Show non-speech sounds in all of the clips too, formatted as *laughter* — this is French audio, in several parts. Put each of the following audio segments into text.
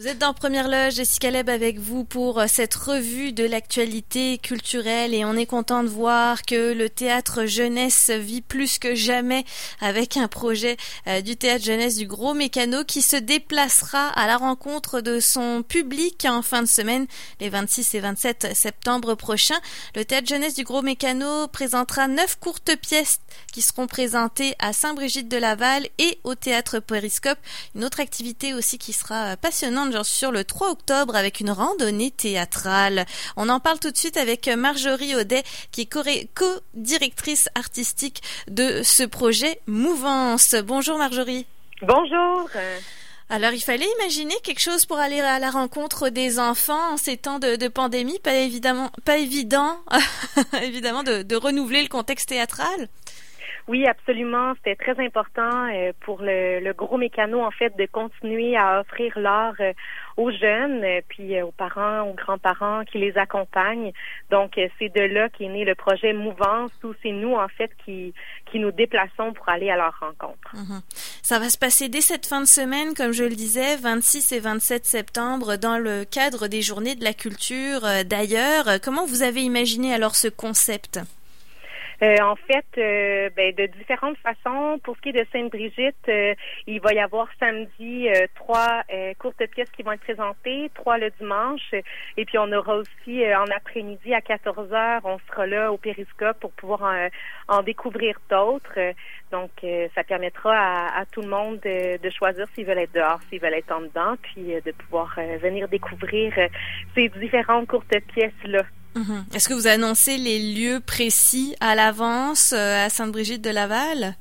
Vous êtes dans Première Loge, Jessica Leb avec vous pour euh, cette revue de l'actualité culturelle et on est content de voir que le théâtre jeunesse vit plus que jamais avec un projet euh, du théâtre jeunesse du Gros Mécano qui se déplacera à la rencontre de son public en fin de semaine les 26 et 27 septembre prochains. Le théâtre jeunesse du Gros Mécano présentera neuf courtes pièces qui seront présentées à Saint-Brigitte de Laval et au théâtre Périscope. Une autre activité aussi qui sera euh, sur le 3 octobre avec une randonnée théâtrale. On en parle tout de suite avec Marjorie Audet qui est co-directrice artistique de ce projet Mouvance. Bonjour Marjorie. Bonjour. Alors, il fallait imaginer quelque chose pour aller à la rencontre des enfants en ces temps de, pandémie. Pas évidemment, pas évident, *laughs* évidemment, de, de renouveler le contexte théâtral. Oui, absolument. C'était très important euh, pour le, gros mécano, en fait, de continuer à offrir l'art euh, aux jeunes, euh, puis aux parents, aux grands-parents qui les accompagnent. Donc, c'est de là qu'est né le projet Mouvance, où c'est nous, en fait, qui, qui nous déplaçons pour aller à leur rencontre. Mhm. Ça va se passer dès cette fin de semaine, comme je le disais, 26 et 27 septembre, dans le cadre des Journées de la culture d'ailleurs. Comment vous avez imaginé alors ce concept? Euh, en fait, euh, ben, de différentes façons. Pour ce qui est de Sainte-Brigitte, euh, il va y avoir samedi trois courtes pièces qui vont être présentées, trois le dimanche, et puis on aura aussi en après-midi à 14 heures, on sera là au Périscope pour pouvoir en, découvrir d'autres. Donc, ça permettra à, tout le monde de, choisir s'ils veulent être dehors, s'ils veulent être en dedans, puis de pouvoir venir découvrir ces différentes courtes pièces-là. Mhm. Est-ce que vous annoncez les lieux précis à l'avance euh, à Sainte-Brigitte de Laval?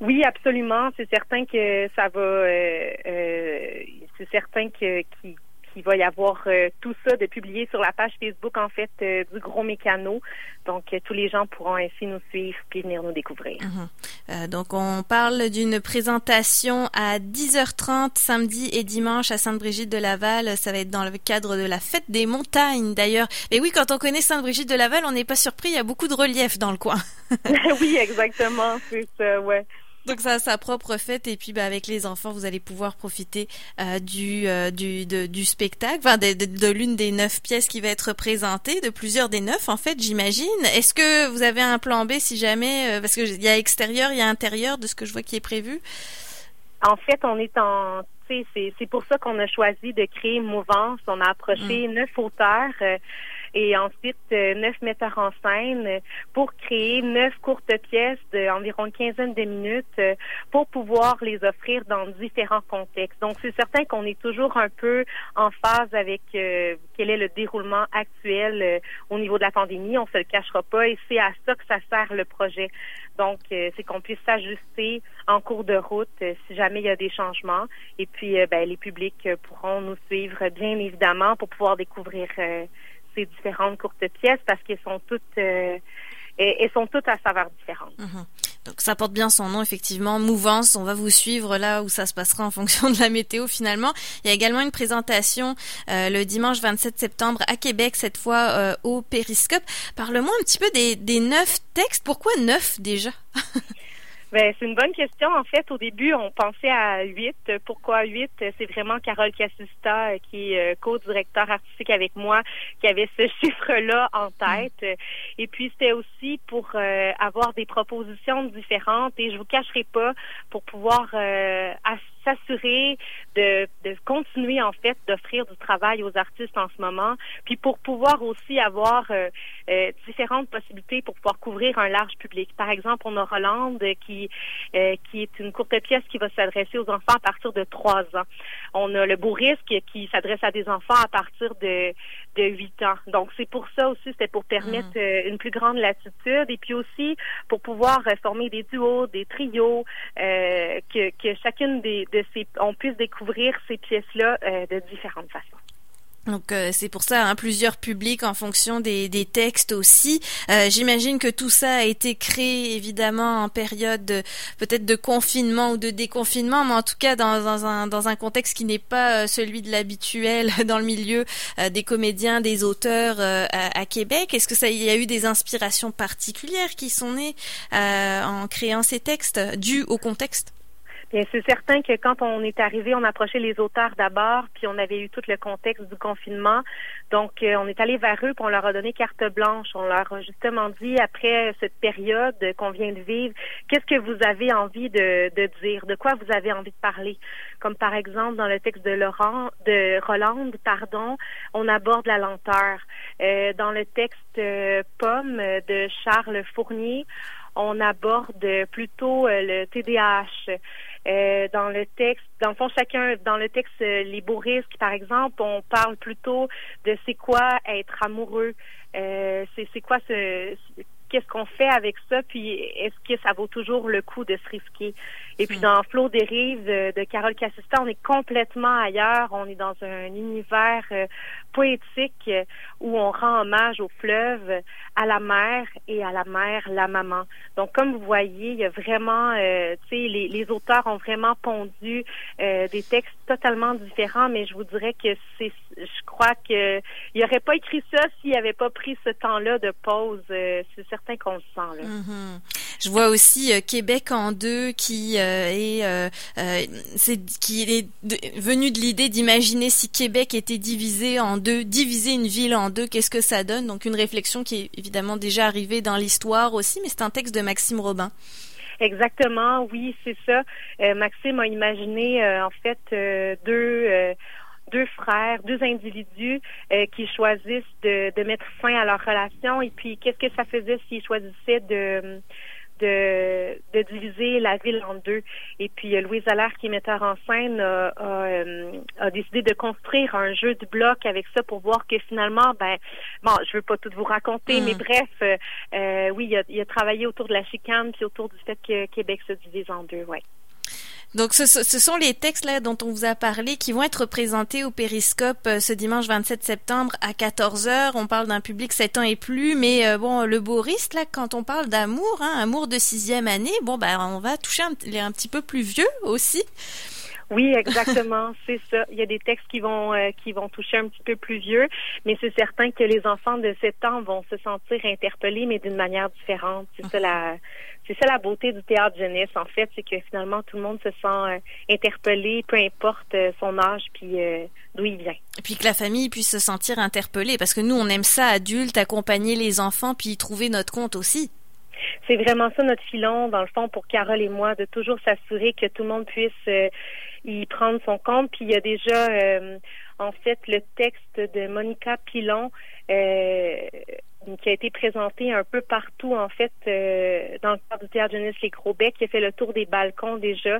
Oui, absolument. C'est certain que ça va. Euh, euh, c'est certain que qui, il va y avoir euh, tout ça de publié sur la page Facebook en fait euh, du Gros Mécano. Donc euh, tous les gens pourront ainsi nous suivre puis venir nous découvrir. Mhm. donc on parle d'une présentation à 10h30 samedi et dimanche à Sainte-Brigitte de Laval. Ça va être dans le cadre de la fête des montagnes d'ailleurs. Et oui, quand on connaît Sainte-Brigitte de Laval, on n'est pas surpris. Il y a beaucoup de relief dans le coin. *laughs* oui, exactement. C'est ça, ouais. Donc ça a sa propre fête et puis bah, avec les enfants vous allez pouvoir profiter euh, du, euh, du, du spectacle, enfin de, de, l'une des neuf pièces qui va être présentée, de plusieurs des neuf en fait j'imagine. Est-ce que vous avez un plan B si jamais, euh, parce qu'il y a extérieur, il y a intérieur de ce que je vois qui est prévu? En fait on est en c'est pour ça qu'on a choisi de créer Mouvance. On a approché mm. neuf auteurs et ensuite euh, neuf metteurs en scène pour créer neuf courtes pièces d'environ une quinzaine de minutes euh, pour pouvoir les offrir dans différents contextes. Donc c'est certain qu'on est toujours un peu en phase avec euh, quel est le déroulement actuel au niveau de la pandémie. On se le cachera pas et c'est à ça que ça sert le projet. Donc, c'est qu'on puisse s'ajuster en cours de route si jamais il y a des changements. Et puis, ben, les publics pourront nous suivre, bien évidemment, pour pouvoir découvrir ces différentes courtes pièces parce qu'elles sont toutes euh, elles sont toutes à saveur différente. Mhm. Donc ça porte bien son nom effectivement, Mouvance. On va vous suivre là où ça se passera en fonction de la météo finalement. Il y a également une présentation euh, le dimanche 27 septembre à Québec, cette fois euh, au Périscope. Parle-moi un petit peu des, des neuf textes. Pourquoi neuf déjà? *laughs* Ben, c'est une bonne question. En fait, au début, on pensait à huit. Pourquoi huit? C'est vraiment Carole Cassista, euh, qui est euh, co-directeur artistique avec moi, qui avait ce *laughs* chiffre-là en tête. Et puis, c'était aussi pour euh, avoir des propositions différentes. Et je vous cacherai pas, pour pouvoir s'assurer de, de continuer, en fait, d'offrir du travail aux artistes en ce moment. Puis pour pouvoir aussi avoir différentes possibilités pour pouvoir couvrir un large public. Par exemple, on a Rolande qui euh, qui, est une courte pièce qui va s'adresser aux enfants à partir de trois ans. On a le beau risque qui s'adresse à des enfants à partir de, de 8 ans. Donc, c'est pour ça aussi, c'était pour permettre mm. euh, une plus grande latitude et puis aussi pour pouvoir euh, former des duos, des trios, que, que chacune des, de ces, on puisse découvrir ces pièces-là de différentes façons. Donc euh, c'est pour ça hein, plusieurs publics en fonction des, textes aussi. Euh, J'imagine que tout ça a été créé évidemment en période peut-être de confinement ou de déconfinement, mais en tout cas dans, un, dans un contexte qui n'est pas euh, celui de l'habituel *laughs* dans le milieu des comédiens, des auteurs à, Québec. Est-ce que ça y a eu des inspirations particulières qui sont nées en créant ces textes dues au contexte? Bien, c'est certain que quand on est arrivé, on approchait les auteurs d'abord, puis on avait eu tout le contexte du confinement. Donc, euh, on est allé vers eux, puis on leur a donné carte blanche. On leur a justement dit, après cette période qu'on vient de vivre, qu'est-ce que vous avez envie de, de dire, de quoi vous avez envie de parler? Comme par exemple dans le texte de Laurent, de Roland, pardon, on aborde la lenteur. Euh, dans le texte euh, Pomme de Charles Fournier, on aborde plutôt le TDAH. Euh, dans le texte, dans le fond, chacun, dans le texte euh, par exemple, on parle plutôt de c'est quoi être amoureux, euh, c'est c'est quoi ce qu'est-ce qu'on fait avec ça, puis est-ce que ça vaut toujours le coup de se risquer? Et puis hmm. dans Flot des rives de Carole Cassista, on est complètement ailleurs, on est dans un univers poétique où on rend hommage au fleuve, à la mer et à la mère, la maman. Donc, comme vous voyez, il y a vraiment, euh, tu sais, les, les, auteurs ont vraiment pondu euh, des textes totalement différents, mais je vous dirais que c'est, je crois que il aurait pas écrit ça s'il avait pas pris ce temps-là de pause. Euh, c'est certain qu'on le sent là. Mm-hmm. Je vois aussi Québec en deux qui est, c'est qui est venu de l'idée d'imaginer si Québec était divisé en deux, diviser une ville en deux, qu'est-ce que ça donne? Donc une réflexion qui est évidemment déjà arrivée dans l'histoire aussi, mais c'est un texte de Maxime Robin. Exactement, oui, c'est ça. Euh, Maxime a imaginé euh, en fait euh, deux deux frères, deux individus choisissent de, de mettre fin à leur relation et puis qu'est-ce que ça faisait s'ils choisissaient de de, de diviser la ville en deux. Et puis euh, Louise Allaire, qui est metteur en scène, a, euh, a, décidé de construire un jeu de bloc avec ça pour voir que finalement, ben, bon, je veux pas tout vous raconter, mais mm. bref, euh, oui, il a, il a travaillé autour de la chicane puis autour du fait que Québec se divise en deux, ouais. Donc, ce, ce, sont les textes là dont on vous a parlé qui vont être présentés au Périscope euh, ce dimanche 27 septembre à 14h. On parle d'un public 7 ans et plus, mais euh, bon, le Boris, là, quand on parle d'amour, hein, amour de sixième année, bon, ben, on va toucher un, un petit peu plus vieux aussi. Oui, exactement, *laughs* c'est ça. Il y a des textes qui vont euh, qui vont toucher un petit peu plus vieux, mais c'est certain que les enfants de 7 ans vont se sentir interpellés, mais d'une manière différente. C'est ça la c'est ça la beauté du théâtre jeunesse, en fait, c'est que finalement tout le monde se sent euh, interpellé, peu importe euh, son âge puis d'où il vient. Et puis que la famille puisse se sentir interpellée, parce que nous on aime ça, adultes, accompagner les enfants puis trouver notre compte aussi. C'est vraiment ça notre filon, dans le fond, pour Carole et moi, de toujours s'assurer que tout le monde puisse y prendre son compte. Puis il y a déjà, euh, en fait, le texte de Monica Pilon euh, qui a été présenté un peu partout, en fait, euh, dans le cadre du théâtre jeunesse Les Gros qui a fait le tour des balcons déjà.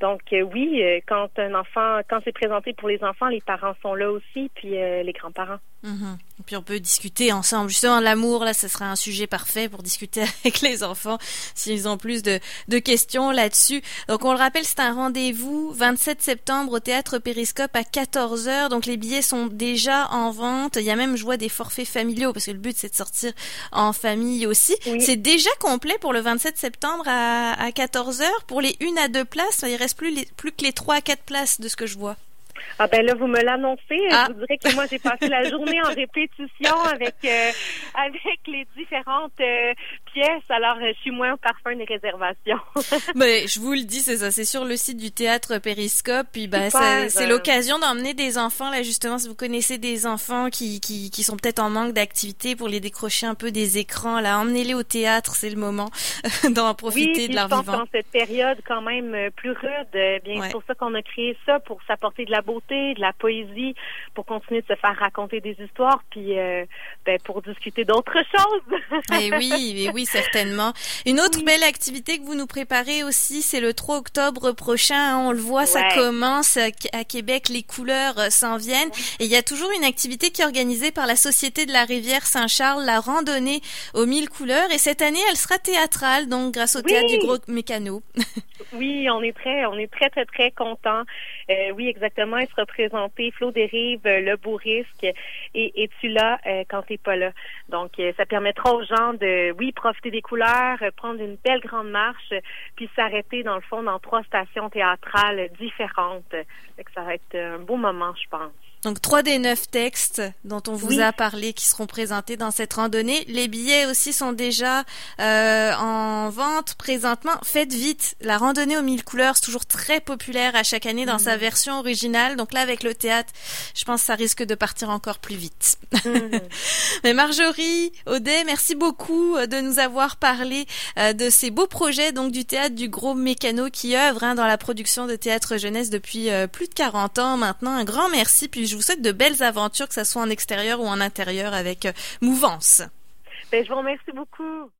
Donc oui, quand un enfant, quand c'est présenté pour les enfants, les parents sont là aussi, puis les grands-parents. Mm-hmm. Et puis on peut discuter ensemble. Justement, l'amour, là, ce sera un sujet parfait pour discuter *laughs* avec les enfants s'ils ont plus de, de questions là-dessus. Donc on le rappelle, c'est un rendez-vous 27 septembre au théâtre Périscope à 14h. Donc les billets sont déjà en vente. Il y a même, je vois, des forfaits familiaux parce que le but c'est de sortir en famille aussi. C'est déjà complet pour le 27 septembre à, à 14h. Pour les une à deux places, il reste plus, les, plus que les trois à quatre places de ce que je vois. Ah ben là, vous me l'annoncez. Ah. Je vous dirais que moi, j'ai passé la journée en *laughs* répétition avec euh, avec les différentes euh, Alors, je suis moins au parfum des réservations. *laughs* ben, je vous le dis, c'est ça. C'est sur le site du théâtre Périscope. Puis, ben, c'est l'occasion d'emmener des enfants. Là, justement, si vous connaissez des enfants qui qui, qui sont peut-être en manque d'activité pour les décrocher un peu des écrans, là, emmenez-les au théâtre. C'est le moment *laughs* d'en profiter de leur vivant. dans cette période quand même euh, plus rude, bien c'est pour ça qu'on a créé ça pour s'apporter de la beauté, de la poésie, pour continuer de se faire raconter des histoires, puis euh, ben, pour discuter d'autres *laughs* choses. et eh oui, et oui, certainement. Une autre belle activité que vous nous préparez aussi, c'est le 3 octobre prochain. Hein, on le voit, ça commence à Québec, les couleurs euh, s'en viennent. Et il y a toujours une activité qui est organisée par la Société de la rivière Saint-Charles, la randonnée aux mille couleurs. Et cette année, elle sera théâtrale, donc grâce au théâtre du Gros Mécano. *laughs* oui, on est très, on est très, très, très contents. Euh, oui, exactement. Il sera présenté Flo Dérive, euh, Le Beau Risque et Es-tu là euh, quand t'es pas là? Donc, ça permettra aux gens de, oui, profiter des couleurs, prendre une belle grande marche, puis s'arrêter, dans le fond, dans trois stations théâtrales différentes. ça va être un beau moment, je pense. Donc trois des neuf textes dont on vous a parlé qui seront présentés dans cette randonnée. Les billets aussi sont déjà euh, en vente présentement. Faites vite, la randonnée aux mille couleurs, c'est toujours très populaire à chaque année dans sa mm. version originale. Donc là, avec le théâtre, je pense que ça risque de partir encore plus vite. Mm. *laughs* Mais Marjorie, Audet, merci beaucoup euh, de nous avoir parlé euh, de ces beaux projets donc du théâtre du Gros Mécano qui œuvre hein, dans la production de théâtre jeunesse depuis plus de 40 ans maintenant. Un grand merci. Puis je vous souhaite de belles aventures, que ce soit en extérieur ou en intérieur avec euh, Mouvance. Ben, je vous remercie beaucoup.